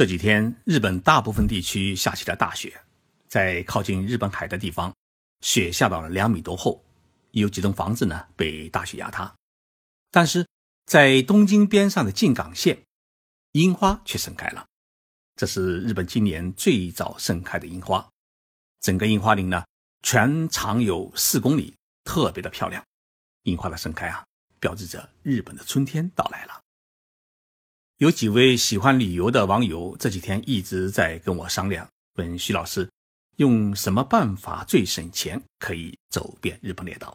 这几天，日本大部分地区下起了大雪，在靠近日本海的地方，雪下到了两米多厚，有几栋房子呢被大雪压塌。但是在东京边上的静冈县，樱花却盛开了。这是日本今年最早盛开的樱花，整个樱花林呢全长有四公里，特别的漂亮。樱花的盛开啊，标志着日本的春天到来了。有几位喜欢旅游的网友这几天一直在跟我商量，问徐老师用什么办法最省钱，可以走遍日本列岛。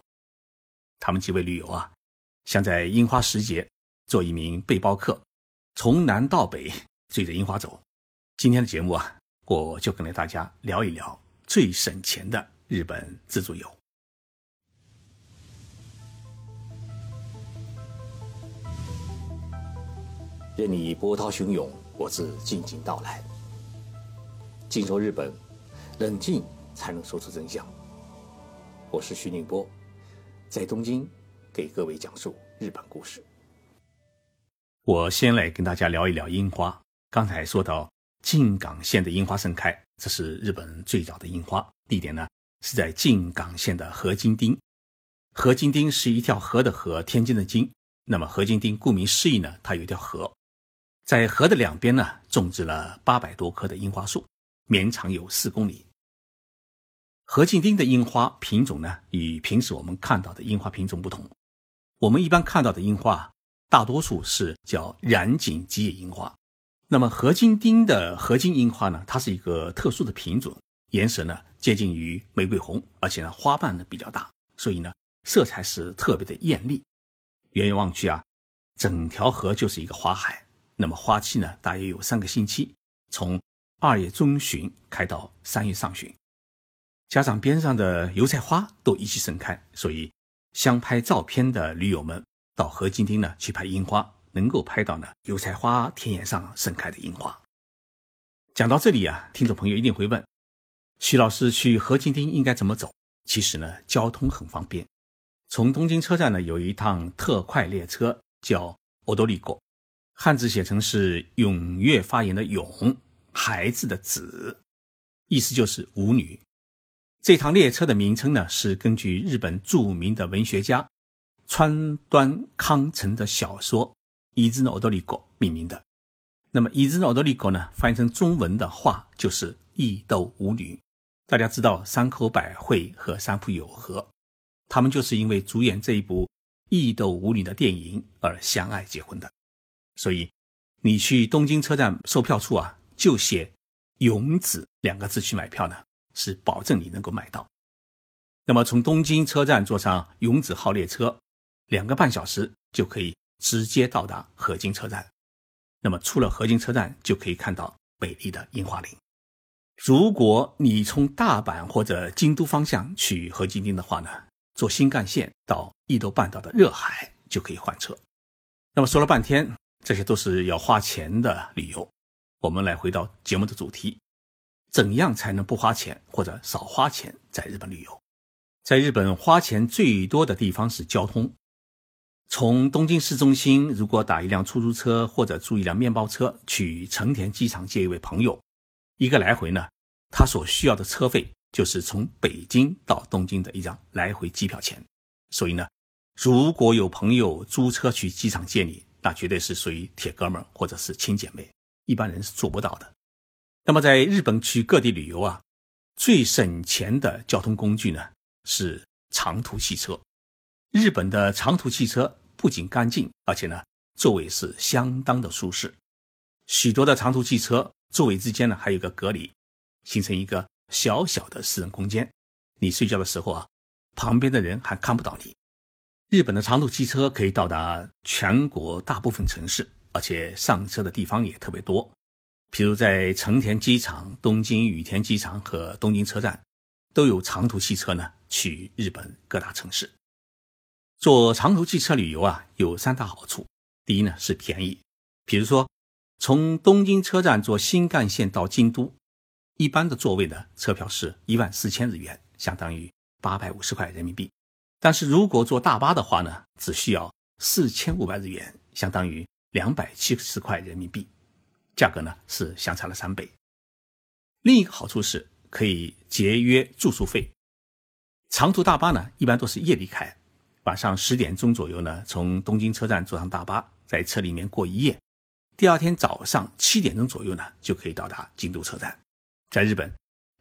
他们几位旅游啊，想在樱花时节做一名背包客，从南到北追着樱花走。今天的节目啊，我就跟大家聊一聊最省钱的日本自助游。任你波涛汹涌，我自静静到来。静说日本，冷静才能说出真相。我是徐宁波，在东京给各位讲述日本故事。我先来跟大家聊一聊樱花。刚才说到静冈县的樱花盛开，这是日本最早的樱花地点呢，是在静冈县的河津町。河津町是一条河的河，天津的津。那么河津町顾名思义呢，它有一条河。在河的两边呢，种植了八百多棵的樱花树，绵长有四公里。河津町的樱花品种呢，与平时我们看到的樱花品种不同。我们一般看到的樱花，大多数是叫染井吉野樱花。那么河津町的河津樱花呢，它是一个特殊的品种，颜色呢接近于玫瑰红，而且呢花瓣呢比较大，所以呢色彩是特别的艳丽。远远望去啊，整条河就是一个花海。那么花期呢，大约有三个星期，从二月中旬开到三月上旬，加上边上的油菜花都一起盛开，所以想拍照片的驴友们到河津町呢去拍樱花，能够拍到呢油菜花田野上盛开的樱花。讲到这里啊，听众朋友一定会问，徐老师去河津町应该怎么走？其实呢，交通很方便，从东京车站呢有一趟特快列车叫欧多利果。汉字写成是踊跃发言的踊，孩子的子，意思就是舞女。这趟列车的名称呢，是根据日本著名的文学家川端康成的小说《伊之诺多利果》命名的。那么《伊之诺多利果》呢，翻译成中文的话就是义斗舞女。大家知道山口百惠和三浦友和，他们就是因为主演这一部义斗舞女的电影而相爱结婚的。所以，你去东京车站售票处啊，就写“勇子”两个字去买票呢，是保证你能够买到。那么，从东京车站坐上“勇子号”列车，两个半小时就可以直接到达河津车站。那么，出了河津车站，就可以看到美丽的樱花林。如果你从大阪或者京都方向去河津町的话呢，坐新干线到伊豆半岛的热海就可以换车。那么说了半天。这些都是要花钱的旅游。我们来回到节目的主题：怎样才能不花钱或者少花钱在日本旅游？在日本花钱最多的地方是交通。从东京市中心，如果打一辆出租车或者租一辆面包车去成田机场接一位朋友，一个来回呢，他所需要的车费就是从北京到东京的一张来回机票钱。所以呢，如果有朋友租车去机场接你，那绝对是属于铁哥们或者是亲姐妹，一般人是做不到的。那么在日本去各地旅游啊，最省钱的交通工具呢是长途汽车。日本的长途汽车不仅干净，而且呢座位是相当的舒适。许多的长途汽车座位之间呢还有个隔离，形成一个小小的私人空间。你睡觉的时候啊，旁边的人还看不到你。日本的长途汽车可以到达全国大部分城市，而且上车的地方也特别多。譬如在成田机场、东京羽田机场和东京车站，都有长途汽车呢去日本各大城市。坐长途汽车旅游啊，有三大好处：第一呢是便宜，比如说从东京车站坐新干线到京都，一般的座位的车票是一万四千日元，相当于八百五十块人民币。但是如果坐大巴的话呢，只需要四千五百日元，相当于两百七十块人民币。价格呢是相差了三倍。另一个好处是可以节约住宿费。长途大巴呢一般都是夜里开，晚上十点钟左右呢从东京车站坐上大巴，在车里面过一夜，第二天早上七点钟左右呢就可以到达京都车站。在日本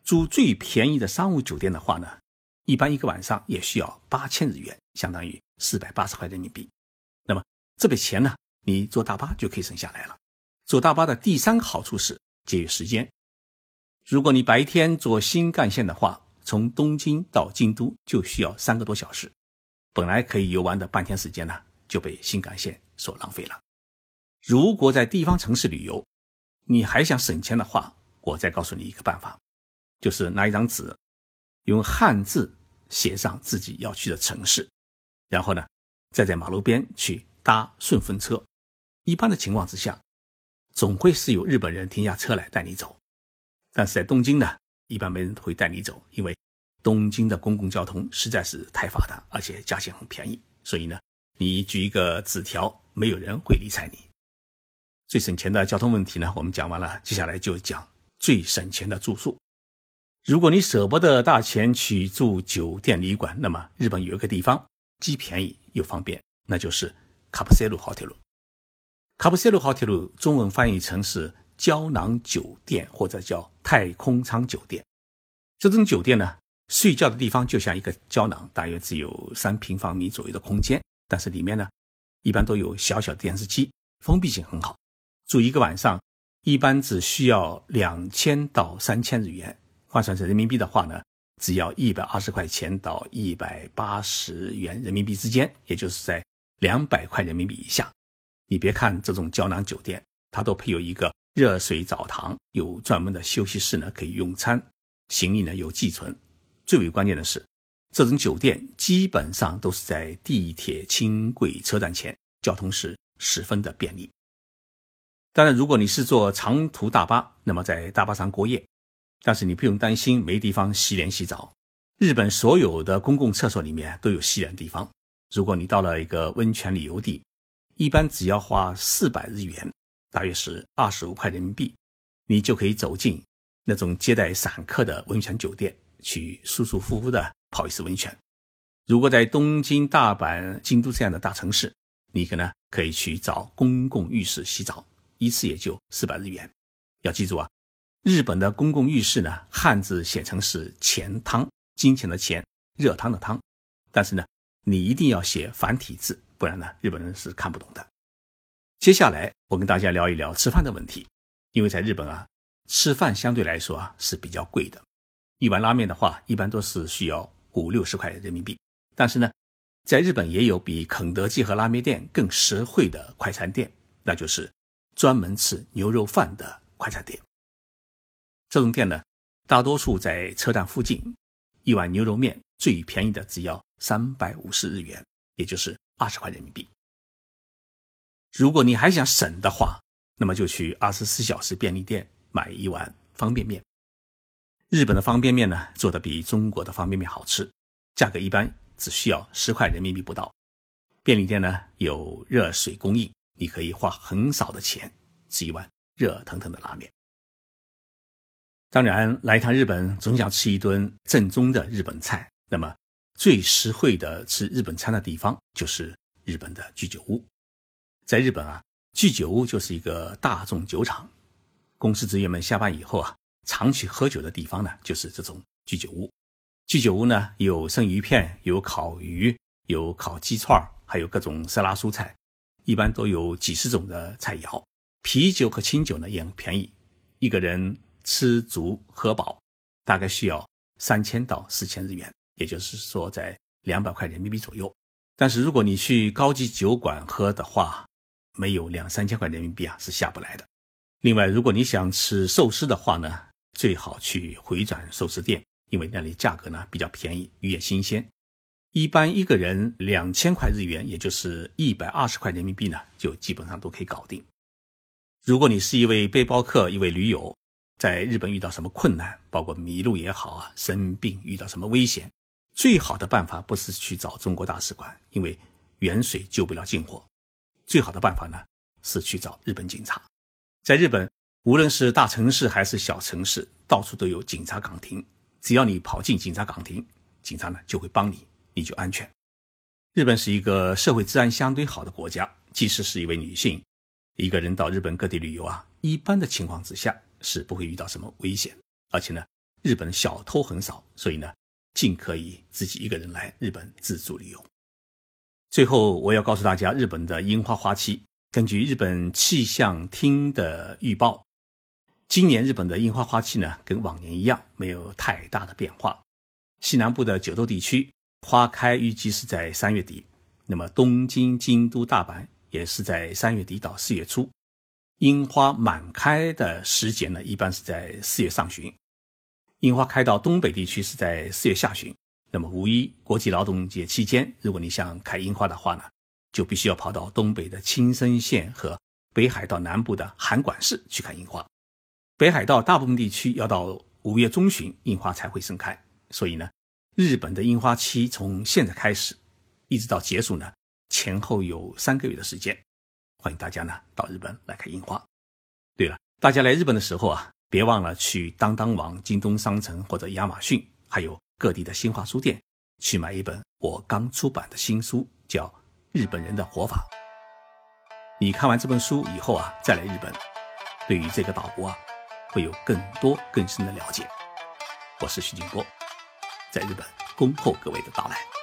住最便宜的商务酒店的话呢，一般一个晚上也需要八千日元，相当于四百八十块人民币。那么这笔钱呢，你坐大巴就可以省下来了。坐大巴的第三个好处是节约时间。如果你白天坐新干线的话，从东京到京都就需要三个多小时，本来可以游玩的半天时间呢，就被新干线所浪费了。如果在地方城市旅游，你还想省钱的话，我再告诉你一个办法，就是拿一张纸，用汉字写上自己要去的城市，然后呢，再在马路边去搭顺风车。一般的情况之下，总会是有日本人停下车来带你走。但是在东京呢，一般没人会带你走，因为东京的公共交通实在是太发达，而且价钱很便宜，所以呢，你举一个纸条，没有人会理睬你。最省钱的交通问题呢，我们讲完了，接下来就讲最省钱的住宿。如果你舍不得大钱去住酒店旅馆，那么日本有一个地方既便宜又方便，那就是卡布塞鲁豪铁路。卡布塞鲁豪铁路中文翻译成是。胶囊酒店或者叫太空舱酒店，这种酒店呢，睡觉的地方就像一个胶囊，大约只有三平方米左右的空间，但是里面呢，一般都有小小的电视机，封闭性很好。住一个晚上，一般只需要两千到三千日元，换算成人民币的话呢，只要一百二十块钱到一百八十元人民币之间，也就是在两百块人民币以下。你别看这种胶囊酒店，它都配有一个。热水澡堂有专门的休息室呢，可以用餐，行李呢有寄存。最为关键的是，这种酒店基本上都是在地铁轻轨车站前，交通是十分的便利。当然，如果你是坐长途大巴，那么在大巴上过夜，但是你不用担心没地方洗脸洗澡。日本所有的公共厕所里面都有洗脸地方。如果你到了一个温泉旅游地，一般只要花四百日元。大约是二十五块人民币，你就可以走进那种接待散客的温泉酒店，去舒舒服服的泡一次温泉。如果在东京、大阪、京都这样的大城市，你可能可以去找公共浴室洗澡，一次也就四百日元。要记住啊，日本的公共浴室呢，汉字写成是“钱汤”，金钱的钱，热汤的汤，但是呢，你一定要写繁体字，不然呢，日本人是看不懂的。接下来我跟大家聊一聊吃饭的问题，因为在日本啊，吃饭相对来说啊是比较贵的，一碗拉面的话一般都是需要五六十块人民币。但是呢，在日本也有比肯德基和拉面店更实惠的快餐店，那就是专门吃牛肉饭的快餐店。这种店呢，大多数在车站附近，一碗牛肉面最便宜的只要三百五十日元，也就是二十块人民币。如果你还想省的话，那么就去二十四小时便利店买一碗方便面。日本的方便面呢，做的比中国的方便面好吃，价格一般只需要十块人民币不到。便利店呢有热水供应，你可以花很少的钱吃一碗热腾腾的拉面。当然，来一趟日本总想吃一顿正宗的日本菜，那么最实惠的吃日本餐的地方就是日本的居酒屋。在日本啊，居酒屋就是一个大众酒厂，公司职员们下班以后啊，常去喝酒的地方呢，就是这种居酒屋。居酒屋呢，有生鱼片，有烤鱼，有烤鸡串还有各种色拉蔬菜，一般都有几十种的菜肴。啤酒和清酒呢也很便宜，一个人吃足喝饱，大概需要三千到四千日元，也就是说在两百块人民币左右。但是如果你去高级酒馆喝的话，没有两三千块人民币啊，是下不来的。另外，如果你想吃寿司的话呢，最好去回转寿司店，因为那里价格呢比较便宜，鱼也新鲜。一般一个人两千块日元，也就是一百二十块人民币呢，就基本上都可以搞定。如果你是一位背包客，一位驴友，在日本遇到什么困难，包括迷路也好啊，生病遇到什么危险，最好的办法不是去找中国大使馆，因为远水救不了近火。最好的办法呢，是去找日本警察。在日本，无论是大城市还是小城市，到处都有警察岗亭。只要你跑进警察岗亭，警察呢就会帮你，你就安全。日本是一个社会治安相对好的国家，即使是一位女性，一个人到日本各地旅游啊，一般的情况之下是不会遇到什么危险。而且呢，日本小偷很少，所以呢，尽可以自己一个人来日本自助旅游。最后，我要告诉大家，日本的樱花花期，根据日本气象厅的预报，今年日本的樱花花期呢，跟往年一样，没有太大的变化。西南部的九州地区花开预计是在三月底，那么东京、京都、大阪也是在三月底到四月初。樱花满开的时节呢，一般是在四月上旬。樱花开到东北地区是在四月下旬。那么五一国际劳动节期间，如果你想看樱花的话呢，就必须要跑到东北的青森县和北海道南部的函馆市去看樱花。北海道大部分地区要到五月中旬樱花才会盛开，所以呢，日本的樱花期从现在开始一直到结束呢，前后有三个月的时间。欢迎大家呢到日本来看樱花。对了，大家来日本的时候啊，别忘了去当当网、京东商城或者亚马逊，还有。各地的新华书店去买一本我刚出版的新书，叫《日本人的活法》。你看完这本书以后啊，再来日本，对于这个岛国啊，会有更多更深的了解。我是徐景波，在日本恭候各位的到来。